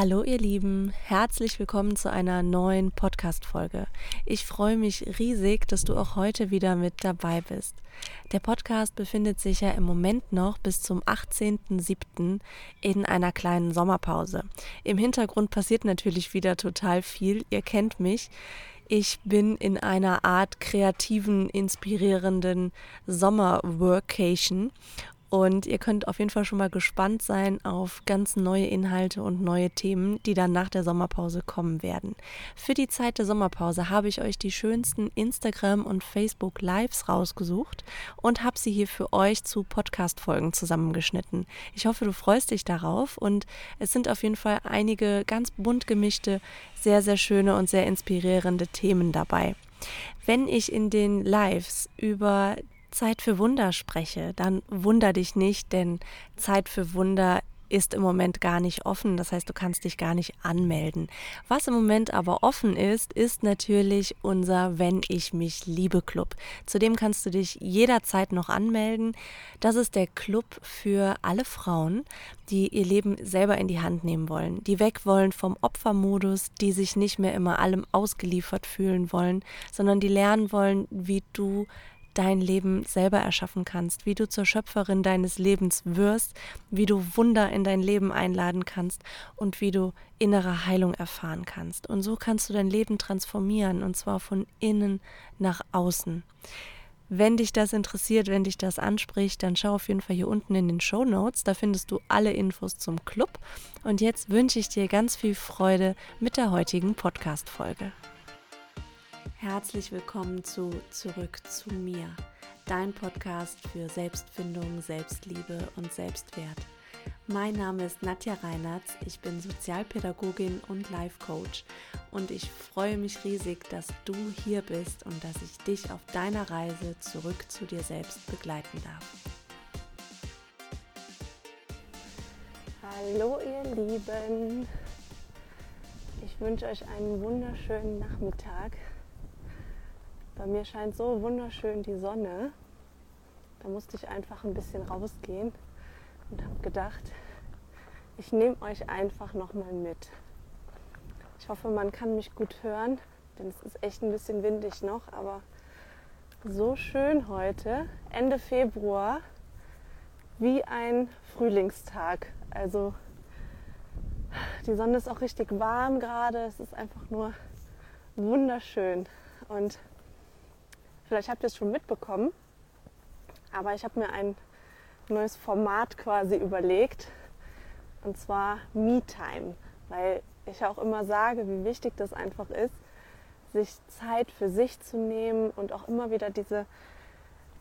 Hallo ihr Lieben, herzlich willkommen zu einer neuen Podcast-Folge. Ich freue mich riesig, dass du auch heute wieder mit dabei bist. Der Podcast befindet sich ja im Moment noch bis zum 18.07. in einer kleinen Sommerpause. Im Hintergrund passiert natürlich wieder total viel, ihr kennt mich. Ich bin in einer Art kreativen, inspirierenden Sommer-Workation und ihr könnt auf jeden Fall schon mal gespannt sein auf ganz neue Inhalte und neue Themen, die dann nach der Sommerpause kommen werden. Für die Zeit der Sommerpause habe ich euch die schönsten Instagram- und Facebook-Lives rausgesucht und habe sie hier für euch zu Podcast-Folgen zusammengeschnitten. Ich hoffe, du freust dich darauf und es sind auf jeden Fall einige ganz bunt gemischte, sehr, sehr schöne und sehr inspirierende Themen dabei. Wenn ich in den Lives über Zeit für Wunder spreche, dann wunder dich nicht, denn Zeit für Wunder ist im Moment gar nicht offen. Das heißt, du kannst dich gar nicht anmelden. Was im Moment aber offen ist, ist natürlich unser Wenn ich mich liebe Club. Zudem kannst du dich jederzeit noch anmelden. Das ist der Club für alle Frauen, die ihr Leben selber in die Hand nehmen wollen, die weg wollen vom Opfermodus, die sich nicht mehr immer allem ausgeliefert fühlen wollen, sondern die lernen wollen, wie du dein Leben selber erschaffen kannst, wie du zur Schöpferin deines Lebens wirst, wie du Wunder in dein Leben einladen kannst und wie du innere Heilung erfahren kannst. Und so kannst du dein Leben transformieren und zwar von innen nach außen. Wenn dich das interessiert, wenn dich das anspricht, dann schau auf jeden Fall hier unten in den Show Notes. Da findest du alle Infos zum Club. Und jetzt wünsche ich dir ganz viel Freude mit der heutigen Podcast-Folge. Herzlich willkommen zu Zurück zu mir, dein Podcast für Selbstfindung, Selbstliebe und Selbstwert. Mein Name ist Nadja Reinertz, ich bin Sozialpädagogin und Life Coach und ich freue mich riesig, dass du hier bist und dass ich dich auf deiner Reise zurück zu dir selbst begleiten darf. Hallo ihr Lieben, ich wünsche euch einen wunderschönen Nachmittag. Bei mir scheint so wunderschön die Sonne. Da musste ich einfach ein bisschen rausgehen und habe gedacht, ich nehme euch einfach nochmal mit. Ich hoffe, man kann mich gut hören, denn es ist echt ein bisschen windig noch, aber so schön heute, Ende Februar, wie ein Frühlingstag. Also die Sonne ist auch richtig warm gerade, es ist einfach nur wunderschön. Und Vielleicht habt ihr es schon mitbekommen, aber ich habe mir ein neues Format quasi überlegt und zwar Me-Time, weil ich auch immer sage, wie wichtig das einfach ist, sich Zeit für sich zu nehmen und auch immer wieder diese,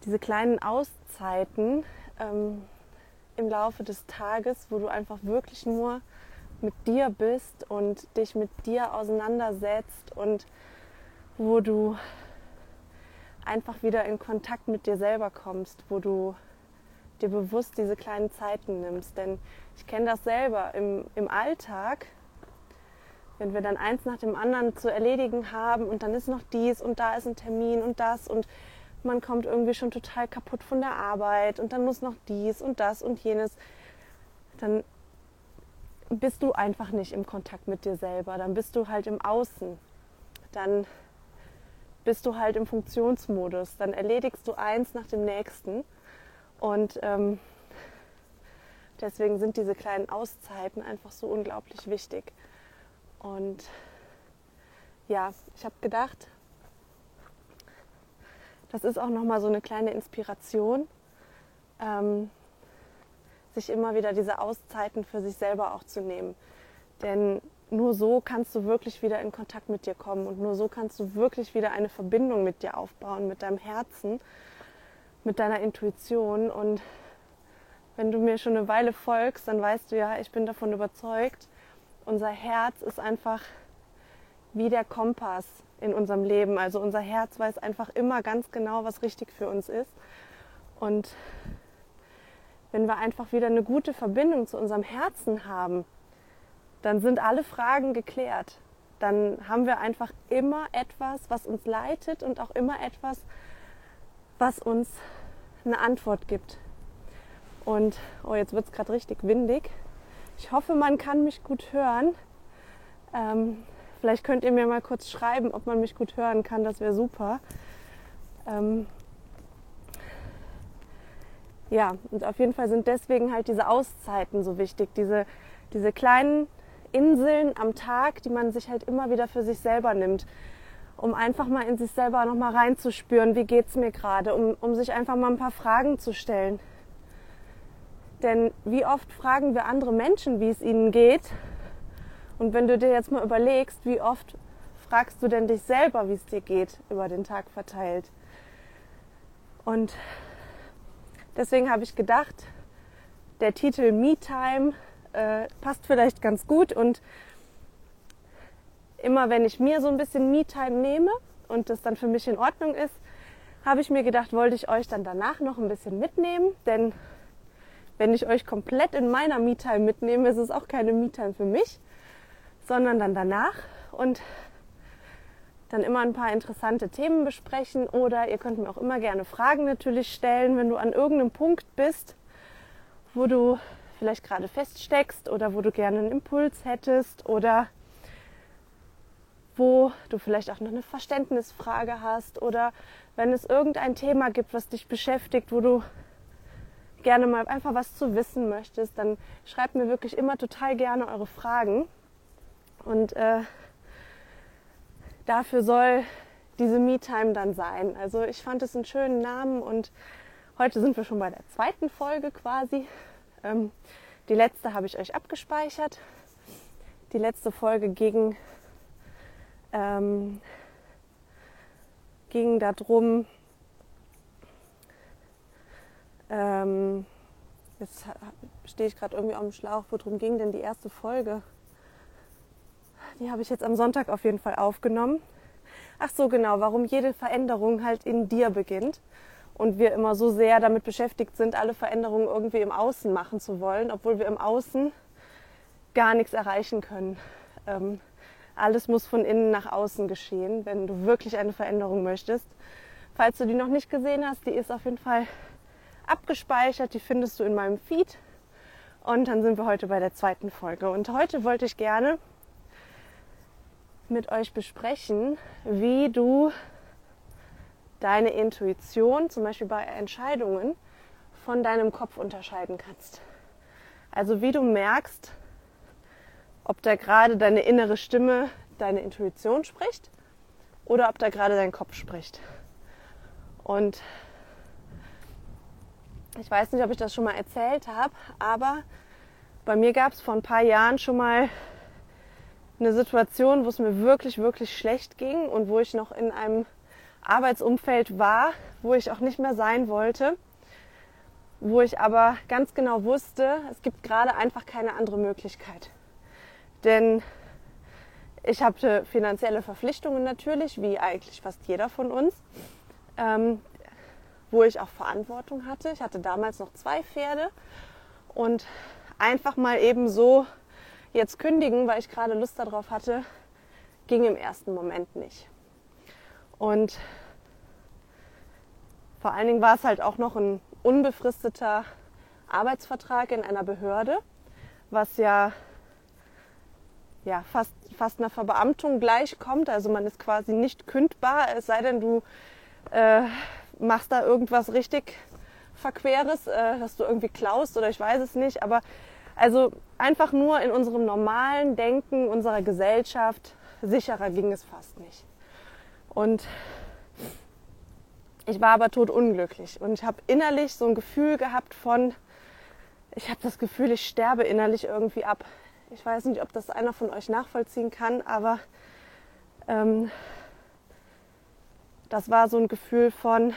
diese kleinen Auszeiten ähm, im Laufe des Tages, wo du einfach wirklich nur mit dir bist und dich mit dir auseinandersetzt und wo du einfach wieder in Kontakt mit dir selber kommst, wo du dir bewusst diese kleinen Zeiten nimmst. Denn ich kenne das selber im, im Alltag, wenn wir dann eins nach dem anderen zu erledigen haben und dann ist noch dies und da ist ein Termin und das und man kommt irgendwie schon total kaputt von der Arbeit und dann muss noch dies und das und jenes, dann bist du einfach nicht im Kontakt mit dir selber, dann bist du halt im Außen. Dann bist du halt im Funktionsmodus. Dann erledigst du eins nach dem nächsten. Und ähm, deswegen sind diese kleinen Auszeiten einfach so unglaublich wichtig. Und ja, ich habe gedacht, das ist auch nochmal so eine kleine Inspiration, ähm, sich immer wieder diese Auszeiten für sich selber auch zu nehmen. Denn nur so kannst du wirklich wieder in Kontakt mit dir kommen und nur so kannst du wirklich wieder eine Verbindung mit dir aufbauen, mit deinem Herzen, mit deiner Intuition. Und wenn du mir schon eine Weile folgst, dann weißt du ja, ich bin davon überzeugt, unser Herz ist einfach wie der Kompass in unserem Leben. Also unser Herz weiß einfach immer ganz genau, was richtig für uns ist. Und wenn wir einfach wieder eine gute Verbindung zu unserem Herzen haben, dann sind alle Fragen geklärt. Dann haben wir einfach immer etwas, was uns leitet und auch immer etwas, was uns eine Antwort gibt. Und oh, jetzt wird es gerade richtig windig. Ich hoffe, man kann mich gut hören. Ähm, vielleicht könnt ihr mir mal kurz schreiben, ob man mich gut hören kann. Das wäre super. Ähm, ja, und auf jeden Fall sind deswegen halt diese Auszeiten so wichtig. Diese, diese kleinen Inseln am Tag, die man sich halt immer wieder für sich selber nimmt. Um einfach mal in sich selber nochmal reinzuspüren, wie geht es mir gerade, um, um sich einfach mal ein paar Fragen zu stellen. Denn wie oft fragen wir andere Menschen, wie es ihnen geht? Und wenn du dir jetzt mal überlegst, wie oft fragst du denn dich selber, wie es dir geht, über den Tag verteilt? Und deswegen habe ich gedacht, der Titel Me Time äh, passt vielleicht ganz gut. Und immer wenn ich mir so ein bisschen Me Time nehme und das dann für mich in Ordnung ist, habe ich mir gedacht, wollte ich euch dann danach noch ein bisschen mitnehmen. Denn wenn ich euch komplett in meiner Me-Time mitnehme, ist es auch keine Me-Time für mich, sondern dann danach und dann immer ein paar interessante Themen besprechen oder ihr könnt mir auch immer gerne Fragen natürlich stellen, wenn du an irgendeinem Punkt bist, wo du vielleicht gerade feststeckst oder wo du gerne einen Impuls hättest oder wo du vielleicht auch noch eine Verständnisfrage hast oder wenn es irgendein Thema gibt, was dich beschäftigt, wo du gerne mal einfach was zu wissen möchtest, dann schreibt mir wirklich immer total gerne eure Fragen. Und äh, dafür soll diese Me-Time dann sein. Also ich fand es einen schönen Namen und heute sind wir schon bei der zweiten Folge quasi. Ähm, die letzte habe ich euch abgespeichert. Die letzte Folge ging, ähm, ging darum, ähm, jetzt stehe ich gerade irgendwie auf dem Schlauch. Worum ging denn die erste Folge? Die habe ich jetzt am Sonntag auf jeden Fall aufgenommen. Ach so, genau, warum jede Veränderung halt in dir beginnt und wir immer so sehr damit beschäftigt sind, alle Veränderungen irgendwie im Außen machen zu wollen, obwohl wir im Außen gar nichts erreichen können. Ähm, alles muss von innen nach außen geschehen, wenn du wirklich eine Veränderung möchtest. Falls du die noch nicht gesehen hast, die ist auf jeden Fall abgespeichert. Die findest du in meinem Feed. Und dann sind wir heute bei der zweiten Folge. Und heute wollte ich gerne mit euch besprechen, wie du deine Intuition, zum Beispiel bei Entscheidungen, von deinem Kopf unterscheiden kannst. Also wie du merkst, ob da gerade deine innere Stimme, deine Intuition spricht oder ob da gerade dein Kopf spricht. Und ich weiß nicht, ob ich das schon mal erzählt habe, aber bei mir gab es vor ein paar Jahren schon mal eine Situation, wo es mir wirklich, wirklich schlecht ging und wo ich noch in einem Arbeitsumfeld war, wo ich auch nicht mehr sein wollte, wo ich aber ganz genau wusste, es gibt gerade einfach keine andere Möglichkeit. Denn ich hatte finanzielle Verpflichtungen natürlich, wie eigentlich fast jeder von uns. Ähm, wo ich auch Verantwortung hatte. Ich hatte damals noch zwei Pferde und einfach mal eben so jetzt kündigen, weil ich gerade Lust darauf hatte, ging im ersten Moment nicht. Und vor allen Dingen war es halt auch noch ein unbefristeter Arbeitsvertrag in einer Behörde, was ja, ja fast, fast einer Verbeamtung gleichkommt. Also man ist quasi nicht kündbar, es sei denn, du äh, machst da irgendwas richtig Verqueres, äh, dass du irgendwie klaust oder ich weiß es nicht. Aber also einfach nur in unserem normalen Denken unserer Gesellschaft sicherer ging es fast nicht. Und ich war aber totunglücklich und ich habe innerlich so ein Gefühl gehabt von, ich habe das Gefühl, ich sterbe innerlich irgendwie ab. Ich weiß nicht, ob das einer von euch nachvollziehen kann, aber ähm, das war so ein Gefühl von,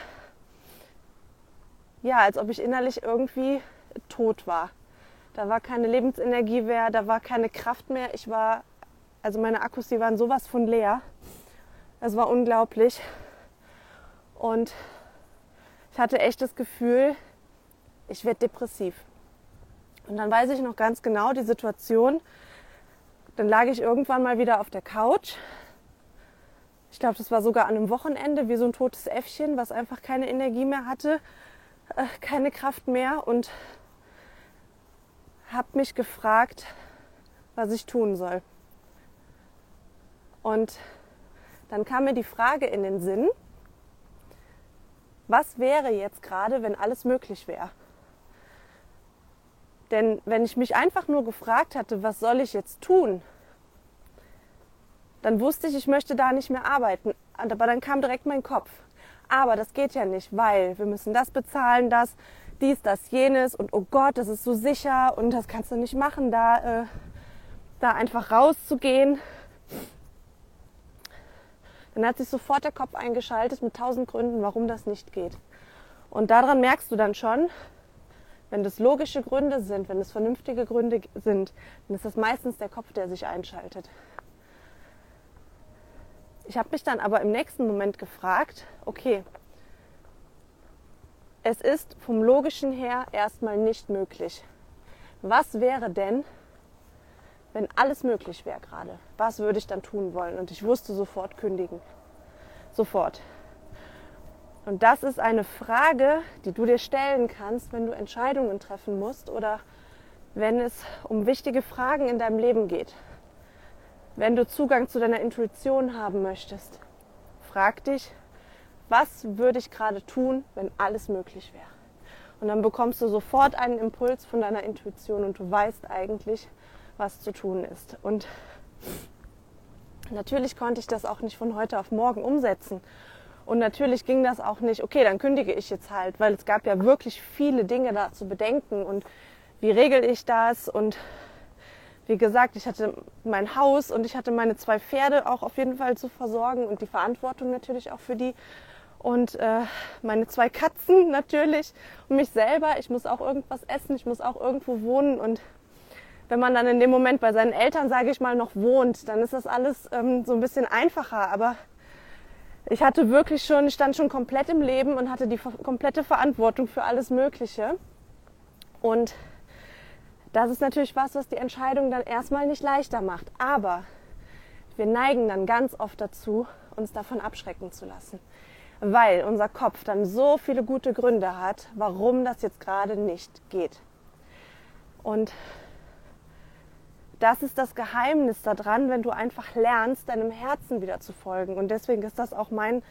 ja, als ob ich innerlich irgendwie tot war. Da war keine Lebensenergie mehr, da war keine Kraft mehr. Ich war, also meine Akkus, die waren sowas von leer. Es war unglaublich. Und ich hatte echt das Gefühl, ich werde depressiv. Und dann weiß ich noch ganz genau die Situation. Dann lag ich irgendwann mal wieder auf der Couch ich glaube, das war sogar an einem Wochenende wie so ein totes Äffchen, was einfach keine Energie mehr hatte, äh, keine Kraft mehr und habe mich gefragt, was ich tun soll. Und dann kam mir die Frage in den Sinn, was wäre jetzt gerade, wenn alles möglich wäre? Denn wenn ich mich einfach nur gefragt hatte, was soll ich jetzt tun, dann wusste ich, ich möchte da nicht mehr arbeiten. Aber dann kam direkt mein Kopf. Aber das geht ja nicht, weil wir müssen das bezahlen, das, dies, das, jenes und oh Gott, das ist so sicher und das kannst du nicht machen, da, äh, da einfach rauszugehen. Dann hat sich sofort der Kopf eingeschaltet mit tausend Gründen, warum das nicht geht. Und daran merkst du dann schon, wenn das logische Gründe sind, wenn es vernünftige Gründe sind, dann ist das meistens der Kopf, der sich einschaltet. Ich habe mich dann aber im nächsten Moment gefragt, okay, es ist vom logischen her erstmal nicht möglich. Was wäre denn, wenn alles möglich wäre gerade? Was würde ich dann tun wollen? Und ich wusste sofort kündigen. Sofort. Und das ist eine Frage, die du dir stellen kannst, wenn du Entscheidungen treffen musst oder wenn es um wichtige Fragen in deinem Leben geht. Wenn du Zugang zu deiner Intuition haben möchtest, frag dich, was würde ich gerade tun, wenn alles möglich wäre? Und dann bekommst du sofort einen Impuls von deiner Intuition und du weißt eigentlich, was zu tun ist. Und natürlich konnte ich das auch nicht von heute auf morgen umsetzen. Und natürlich ging das auch nicht, okay, dann kündige ich jetzt halt, weil es gab ja wirklich viele Dinge da zu bedenken und wie regel ich das und wie gesagt, ich hatte mein Haus und ich hatte meine zwei Pferde auch auf jeden Fall zu versorgen und die Verantwortung natürlich auch für die und äh, meine zwei Katzen natürlich und mich selber. Ich muss auch irgendwas essen, ich muss auch irgendwo wohnen und wenn man dann in dem Moment bei seinen Eltern, sage ich mal, noch wohnt, dann ist das alles ähm, so ein bisschen einfacher. Aber ich hatte wirklich schon, ich stand schon komplett im Leben und hatte die komplette Verantwortung für alles Mögliche. Und das ist natürlich was, was die Entscheidung dann erstmal nicht leichter macht. Aber wir neigen dann ganz oft dazu, uns davon abschrecken zu lassen. Weil unser Kopf dann so viele gute Gründe hat, warum das jetzt gerade nicht geht. Und das ist das Geheimnis daran, wenn du einfach lernst, deinem Herzen wieder zu folgen. Und deswegen ist das auch mein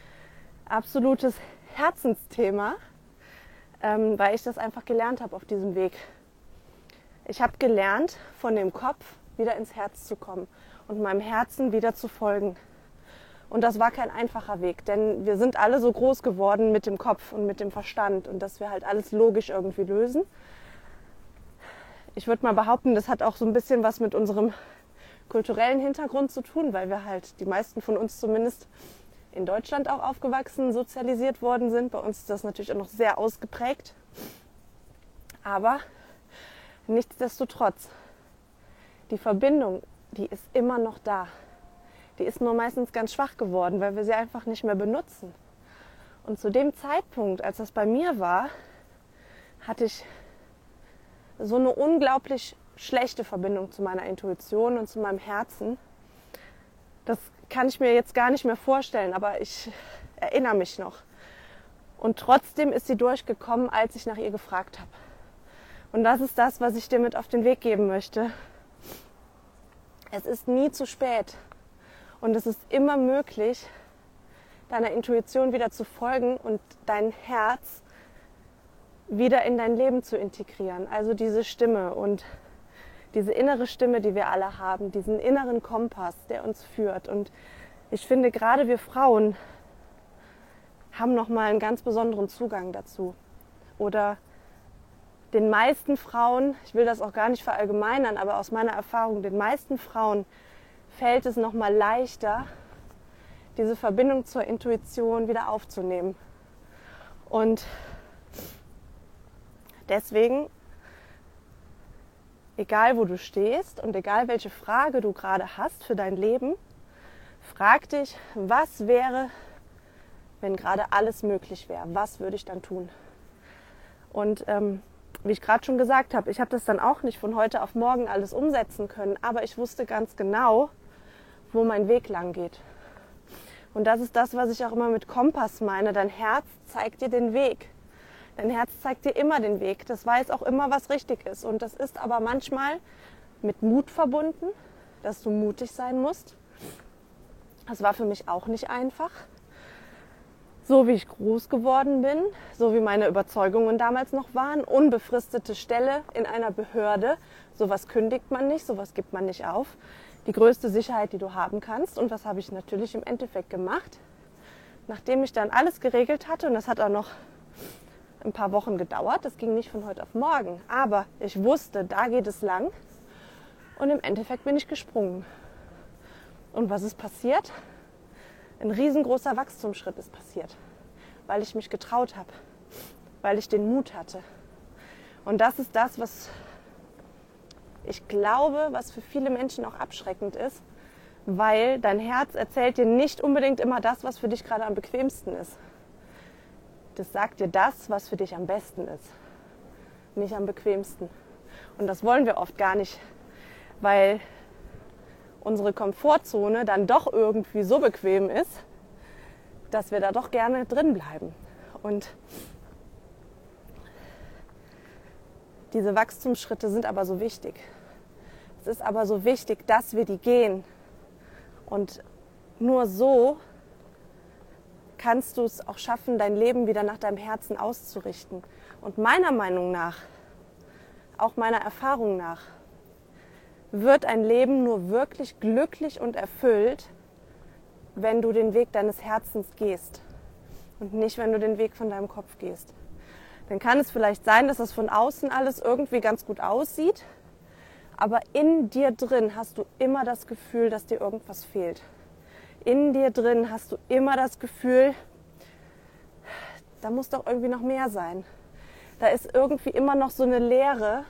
absolutes Herzensthema, ähm, weil ich das einfach gelernt habe auf diesem Weg. Ich habe gelernt, von dem Kopf wieder ins Herz zu kommen und meinem Herzen wieder zu folgen. Und das war kein einfacher Weg, denn wir sind alle so groß geworden mit dem Kopf und mit dem Verstand und dass wir halt alles logisch irgendwie lösen ich würde mal behaupten, das hat auch so ein bisschen was mit unserem kulturellen Hintergrund zu tun, weil wir halt die meisten von uns zumindest in Deutschland auch aufgewachsen, sozialisiert worden sind. Bei uns ist das natürlich auch noch sehr ausgeprägt. Aber nichtsdestotrotz, die Verbindung, die ist immer noch da. Die ist nur meistens ganz schwach geworden, weil wir sie einfach nicht mehr benutzen. Und zu dem Zeitpunkt, als das bei mir war, hatte ich so eine unglaublich schlechte Verbindung zu meiner Intuition und zu meinem Herzen. Das kann ich mir jetzt gar nicht mehr vorstellen, aber ich erinnere mich noch. Und trotzdem ist sie durchgekommen, als ich nach ihr gefragt habe. Und das ist das, was ich dir mit auf den Weg geben möchte. Es ist nie zu spät. Und es ist immer möglich, deiner Intuition wieder zu folgen und dein Herz wieder in dein Leben zu integrieren. Also diese Stimme und diese innere Stimme, die wir alle haben, diesen inneren Kompass, der uns führt. Und ich finde, gerade wir Frauen haben nochmal einen ganz besonderen Zugang dazu. Oder den meisten Frauen, ich will das auch gar nicht verallgemeinern, aber aus meiner Erfahrung, den meisten Frauen fällt es nochmal leichter, diese Verbindung zur Intuition wieder aufzunehmen. Und Deswegen, egal wo du stehst und egal welche Frage du gerade hast für dein Leben, frag dich, was wäre, wenn gerade alles möglich wäre? Was würde ich dann tun? Und ähm, wie ich gerade schon gesagt habe, ich habe das dann auch nicht von heute auf morgen alles umsetzen können, aber ich wusste ganz genau, wo mein Weg lang geht. Und das ist das, was ich auch immer mit Kompass meine. Dein Herz zeigt dir den Weg. Dein Herz zeigt dir immer den Weg. Das weiß auch immer, was richtig ist. Und das ist aber manchmal mit Mut verbunden, dass du mutig sein musst. Das war für mich auch nicht einfach. So wie ich groß geworden bin, so wie meine Überzeugungen damals noch waren, unbefristete Stelle in einer Behörde, sowas kündigt man nicht, sowas gibt man nicht auf. Die größte Sicherheit, die du haben kannst. Und was habe ich natürlich im Endeffekt gemacht? Nachdem ich dann alles geregelt hatte, und das hat auch noch ein paar Wochen gedauert, das ging nicht von heute auf morgen, aber ich wusste, da geht es lang. Und im Endeffekt bin ich gesprungen. Und was ist passiert? Ein riesengroßer Wachstumsschritt ist passiert, weil ich mich getraut habe, weil ich den Mut hatte. Und das ist das, was ich glaube, was für viele Menschen auch abschreckend ist, weil dein Herz erzählt dir nicht unbedingt immer das, was für dich gerade am bequemsten ist. Das sagt dir das, was für dich am besten ist, nicht am bequemsten. Und das wollen wir oft gar nicht, weil unsere Komfortzone dann doch irgendwie so bequem ist, dass wir da doch gerne drin bleiben. Und diese Wachstumsschritte sind aber so wichtig. Es ist aber so wichtig, dass wir die gehen. Und nur so kannst du es auch schaffen, dein Leben wieder nach deinem Herzen auszurichten. Und meiner Meinung nach, auch meiner Erfahrung nach, wird ein Leben nur wirklich glücklich und erfüllt, wenn du den Weg deines Herzens gehst und nicht, wenn du den Weg von deinem Kopf gehst. Dann kann es vielleicht sein, dass das von außen alles irgendwie ganz gut aussieht, aber in dir drin hast du immer das Gefühl, dass dir irgendwas fehlt. In dir drin hast du immer das Gefühl, da muss doch irgendwie noch mehr sein. Da ist irgendwie immer noch so eine Leere,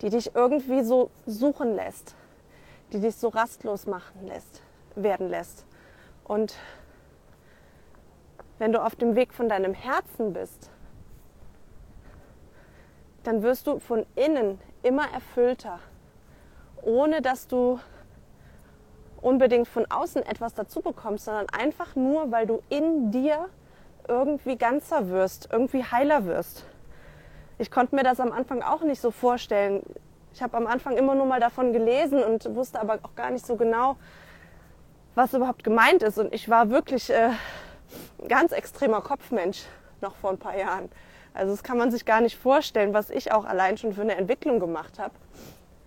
die dich irgendwie so suchen lässt, die dich so rastlos machen lässt, werden lässt. Und wenn du auf dem Weg von deinem Herzen bist, dann wirst du von innen immer erfüllter, ohne dass du unbedingt von außen etwas dazu bekommst, sondern einfach nur, weil du in dir irgendwie ganzer wirst, irgendwie heiler wirst ich konnte mir das am Anfang auch nicht so vorstellen. Ich habe am Anfang immer nur mal davon gelesen und wusste aber auch gar nicht so genau, was überhaupt gemeint ist. Und ich war wirklich äh, ein ganz extremer Kopfmensch noch vor ein paar Jahren. Also das kann man sich gar nicht vorstellen, was ich auch allein schon für eine Entwicklung gemacht habe.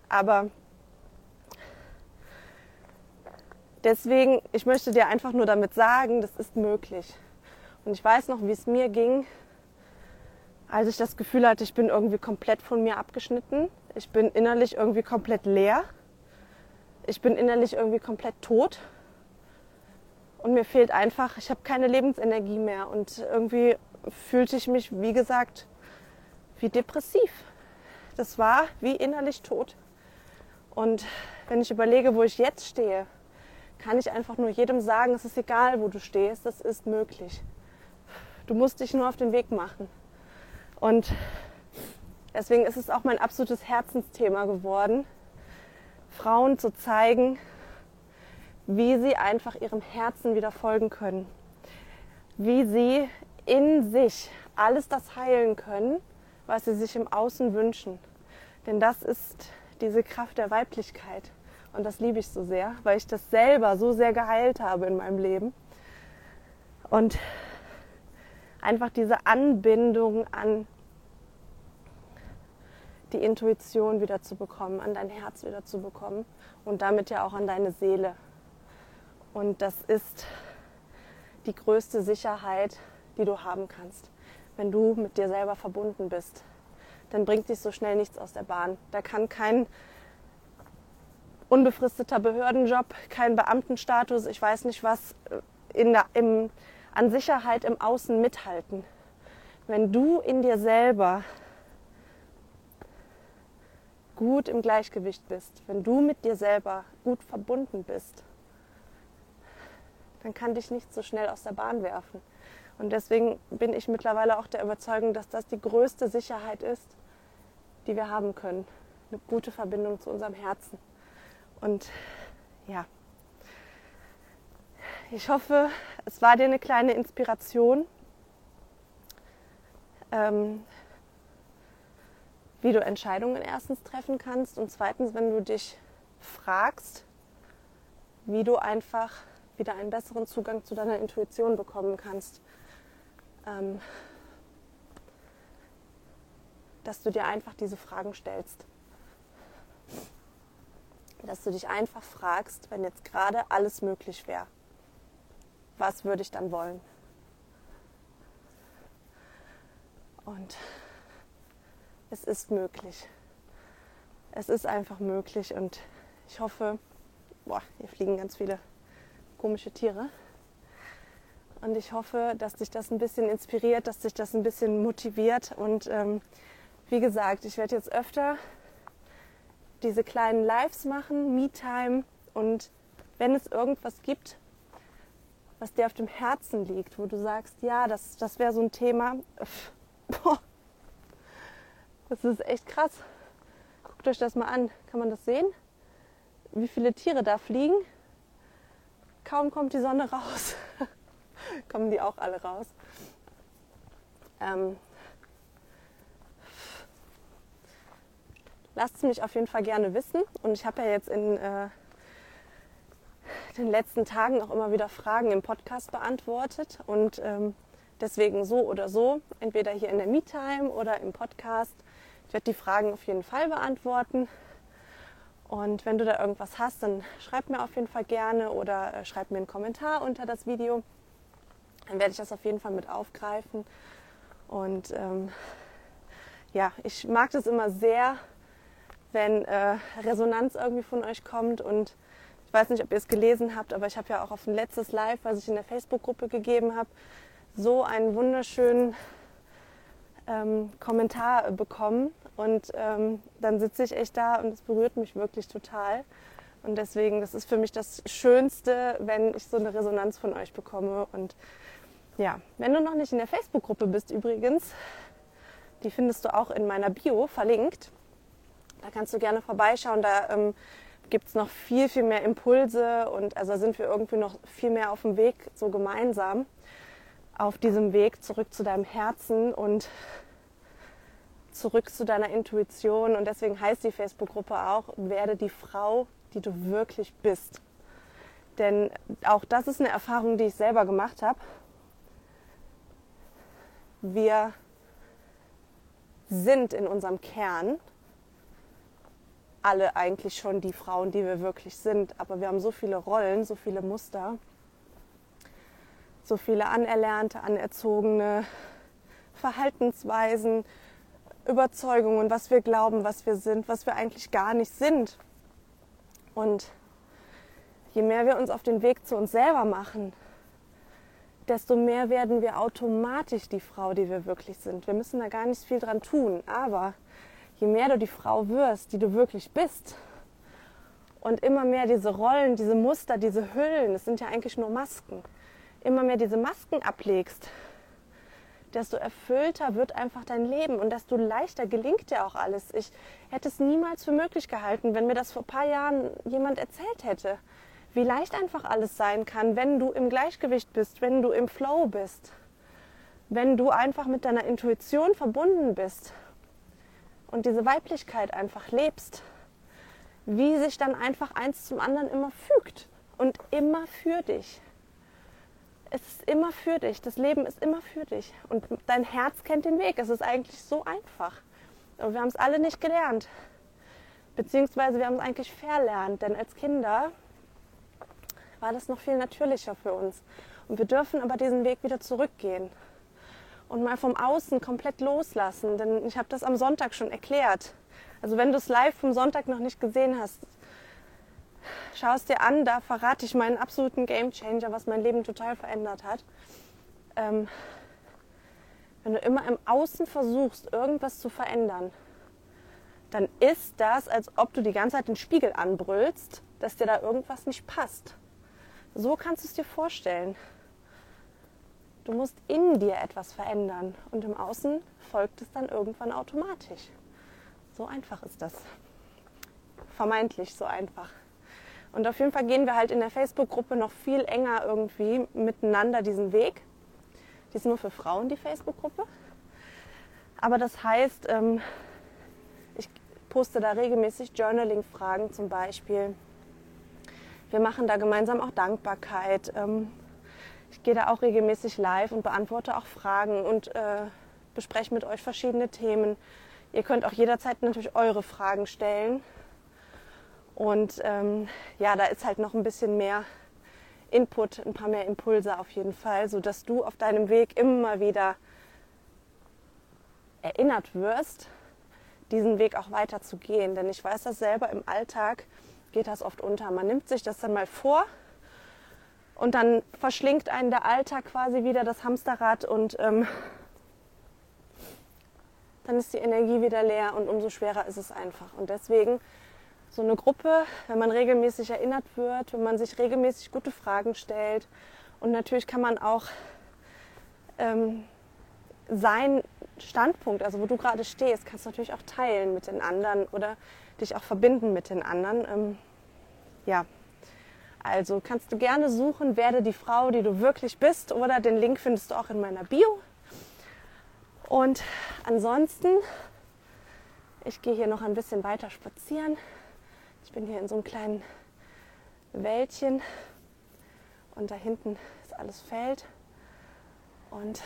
Aber deswegen, ich möchte dir einfach nur damit sagen, das ist möglich. Und ich weiß noch, wie es mir ging, als ich das Gefühl hatte, ich bin irgendwie komplett von mir abgeschnitten. Ich bin innerlich irgendwie komplett leer. Ich bin innerlich irgendwie komplett tot. Und mir fehlt einfach, ich habe keine Lebensenergie mehr. Und irgendwie fühlte ich mich, wie gesagt, wie depressiv. Das war wie innerlich tot. Und wenn ich überlege, wo ich jetzt stehe, kann ich einfach nur jedem sagen, es ist egal, wo du stehst, das ist möglich. Du musst dich nur auf den Weg machen. Und deswegen ist es auch mein absolutes Herzensthema geworden, Frauen zu zeigen, wie sie einfach ihrem Herzen wieder folgen können. Wie sie in sich alles das heilen können, was sie sich im Außen wünschen. Denn das ist diese Kraft der Weiblichkeit. Und das liebe ich so sehr, weil ich das selber so sehr geheilt habe in meinem Leben. Und einfach diese Anbindung an die Intuition wieder zu bekommen, an dein Herz wieder zu bekommen und damit ja auch an deine Seele. Und das ist die größte Sicherheit, die du haben kannst, wenn du mit dir selber verbunden bist. Dann bringt dich so schnell nichts aus der Bahn. Da kann kein unbefristeter Behördenjob, kein Beamtenstatus, ich weiß nicht was, in der, im, an Sicherheit im Außen mithalten. Wenn du in dir selber gut im Gleichgewicht bist, wenn du mit dir selber gut verbunden bist, dann kann dich nicht so schnell aus der Bahn werfen. Und deswegen bin ich mittlerweile auch der Überzeugung, dass das die größte Sicherheit ist, die wir haben können. Eine gute Verbindung zu unserem Herzen. Und ja, ich hoffe, es war dir eine kleine Inspiration. ähm, wie du Entscheidungen erstens treffen kannst und zweitens, wenn du dich fragst, wie du einfach wieder einen besseren Zugang zu deiner Intuition bekommen kannst. Ähm, dass du dir einfach diese Fragen stellst. Dass du dich einfach fragst, wenn jetzt gerade alles möglich wäre, was würde ich dann wollen? Und es ist möglich. Es ist einfach möglich und ich hoffe, boah, hier fliegen ganz viele komische Tiere. Und ich hoffe, dass dich das ein bisschen inspiriert, dass dich das ein bisschen motiviert. Und ähm, wie gesagt, ich werde jetzt öfter diese kleinen Lives machen, Me-Time. Und wenn es irgendwas gibt, was dir auf dem Herzen liegt, wo du sagst, ja, das, das wäre so ein Thema, boah, das ist echt krass. Guckt euch das mal an. Kann man das sehen? Wie viele Tiere da fliegen? Kaum kommt die Sonne raus, kommen die auch alle raus. Ähm, lasst es mich auf jeden Fall gerne wissen. Und ich habe ja jetzt in äh, den letzten Tagen auch immer wieder Fragen im Podcast beantwortet. Und ähm, deswegen so oder so, entweder hier in der Me-Time oder im Podcast. Ich werde die Fragen auf jeden Fall beantworten. Und wenn du da irgendwas hast, dann schreib mir auf jeden Fall gerne oder äh, schreib mir einen Kommentar unter das Video. Dann werde ich das auf jeden Fall mit aufgreifen. Und ähm, ja, ich mag das immer sehr, wenn äh, Resonanz irgendwie von euch kommt. Und ich weiß nicht, ob ihr es gelesen habt, aber ich habe ja auch auf ein letztes Live, was ich in der Facebook-Gruppe gegeben habe, so einen wunderschönen ähm, Kommentar bekommen. Und ähm, dann sitze ich echt da und es berührt mich wirklich total. Und deswegen, das ist für mich das Schönste, wenn ich so eine Resonanz von euch bekomme. Und ja, wenn du noch nicht in der Facebook-Gruppe bist übrigens, die findest du auch in meiner Bio verlinkt. Da kannst du gerne vorbeischauen. Da ähm, gibt es noch viel, viel mehr Impulse und also sind wir irgendwie noch viel mehr auf dem Weg, so gemeinsam auf diesem Weg zurück zu deinem Herzen und zurück zu deiner Intuition. Und deswegen heißt die Facebook-Gruppe auch, werde die Frau, die du wirklich bist. Denn auch das ist eine Erfahrung, die ich selber gemacht habe. Wir sind in unserem Kern alle eigentlich schon die Frauen, die wir wirklich sind. Aber wir haben so viele Rollen, so viele Muster so viele anerlernte, anerzogene Verhaltensweisen, Überzeugungen, was wir glauben, was wir sind, was wir eigentlich gar nicht sind. Und je mehr wir uns auf den Weg zu uns selber machen, desto mehr werden wir automatisch die Frau, die wir wirklich sind. Wir müssen da gar nicht viel dran tun. Aber je mehr du die Frau wirst, die du wirklich bist, und immer mehr diese Rollen, diese Muster, diese Hüllen, das sind ja eigentlich nur Masken, immer mehr diese Masken ablegst, desto erfüllter wird einfach dein Leben und desto leichter gelingt dir auch alles. Ich hätte es niemals für möglich gehalten, wenn mir das vor ein paar Jahren jemand erzählt hätte, wie leicht einfach alles sein kann, wenn du im Gleichgewicht bist, wenn du im Flow bist, wenn du einfach mit deiner Intuition verbunden bist und diese Weiblichkeit einfach lebst, wie sich dann einfach eins zum anderen immer fügt und immer für dich es ist immer für dich. Das Leben ist immer für dich. Und dein Herz kennt den Weg. Es ist eigentlich so einfach. Aber wir haben es alle nicht gelernt. Beziehungsweise wir haben es eigentlich verlernt. Denn als Kinder war das noch viel natürlicher für uns. Und wir dürfen aber diesen Weg wieder zurückgehen. Und mal vom Außen komplett loslassen. Denn ich habe das am Sonntag schon erklärt. Also wenn du es live vom Sonntag noch nicht gesehen hast, Schau es dir an, da verrate ich meinen absoluten Game Changer, was mein Leben total verändert hat. Ähm, wenn du immer im Außen versuchst, irgendwas zu verändern, dann ist das, als ob du die ganze Zeit den Spiegel anbrüllst, dass dir da irgendwas nicht passt. So kannst du es dir vorstellen. Du musst in dir etwas verändern und im Außen folgt es dann irgendwann automatisch. So einfach ist das. Vermeintlich so einfach. Und auf jeden Fall gehen wir halt in der Facebook-Gruppe noch viel enger irgendwie miteinander diesen Weg. Die ist nur für Frauen, die Facebook-Gruppe. Aber das heißt, ähm, ich poste da regelmäßig Journaling-Fragen zum Beispiel. Wir machen da gemeinsam auch Dankbarkeit. Ich gehe da auch regelmäßig live und beantworte auch Fragen und äh, bespreche mit euch verschiedene Themen. Ihr könnt auch jederzeit natürlich eure Fragen stellen. Und ähm, ja, da ist halt noch ein bisschen mehr Input, ein paar mehr Impulse auf jeden Fall, sodass du auf deinem Weg immer wieder erinnert wirst, diesen Weg auch weiter zu gehen. Denn ich weiß das selber im Alltag geht das oft unter. Man nimmt sich das dann mal vor und dann verschlingt einen der Alltag quasi wieder das Hamsterrad und ähm, dann ist die Energie wieder leer und umso schwerer ist es einfach. Und deswegen so eine Gruppe, wenn man regelmäßig erinnert wird, wenn man sich regelmäßig gute Fragen stellt und natürlich kann man auch ähm, sein Standpunkt, also wo du gerade stehst, kannst du natürlich auch teilen mit den anderen oder dich auch verbinden mit den anderen. Ähm, ja, also kannst du gerne suchen, werde die Frau, die du wirklich bist, oder den Link findest du auch in meiner Bio. Und ansonsten, ich gehe hier noch ein bisschen weiter spazieren. Ich bin hier in so einem kleinen Wäldchen und da hinten ist alles Feld. Und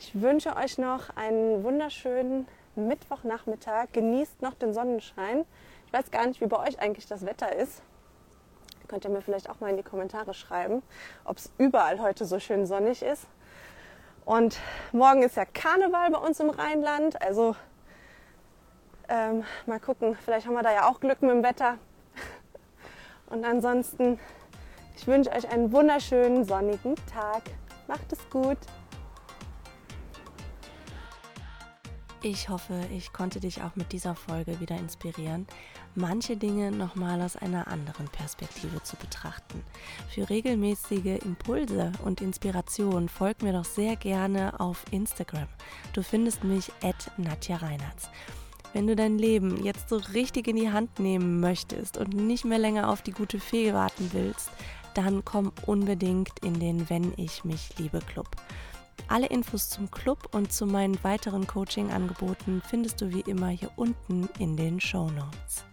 ich wünsche euch noch einen wunderschönen Mittwochnachmittag. Genießt noch den Sonnenschein. Ich weiß gar nicht, wie bei euch eigentlich das Wetter ist. Könnt ihr mir vielleicht auch mal in die Kommentare schreiben, ob es überall heute so schön sonnig ist. Und morgen ist ja Karneval bei uns im Rheinland. Also ähm, mal gucken, vielleicht haben wir da ja auch Glück mit dem Wetter. Und ansonsten, ich wünsche euch einen wunderschönen sonnigen Tag. Macht es gut. Ich hoffe, ich konnte dich auch mit dieser Folge wieder inspirieren, manche Dinge nochmal aus einer anderen Perspektive zu betrachten. Für regelmäßige Impulse und Inspiration folg mir doch sehr gerne auf Instagram. Du findest mich at Nadja Reinhardt. Wenn du dein Leben jetzt so richtig in die Hand nehmen möchtest und nicht mehr länger auf die gute Fee warten willst, dann komm unbedingt in den Wenn ich mich liebe Club. Alle Infos zum Club und zu meinen weiteren Coaching-Angeboten findest du wie immer hier unten in den Show Notes.